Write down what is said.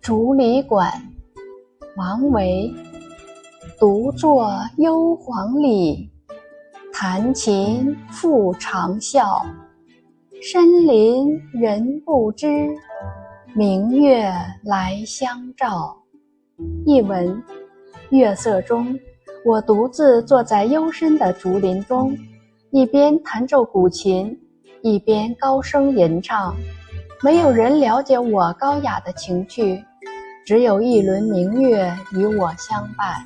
竹里馆，王维。独坐幽篁里，弹琴复长啸。深林人不知，明月来相照。译文：月色中，我独自坐在幽深的竹林中，一边弹奏古琴，一边高声吟唱。没有人了解我高雅的情趣，只有一轮明月与我相伴。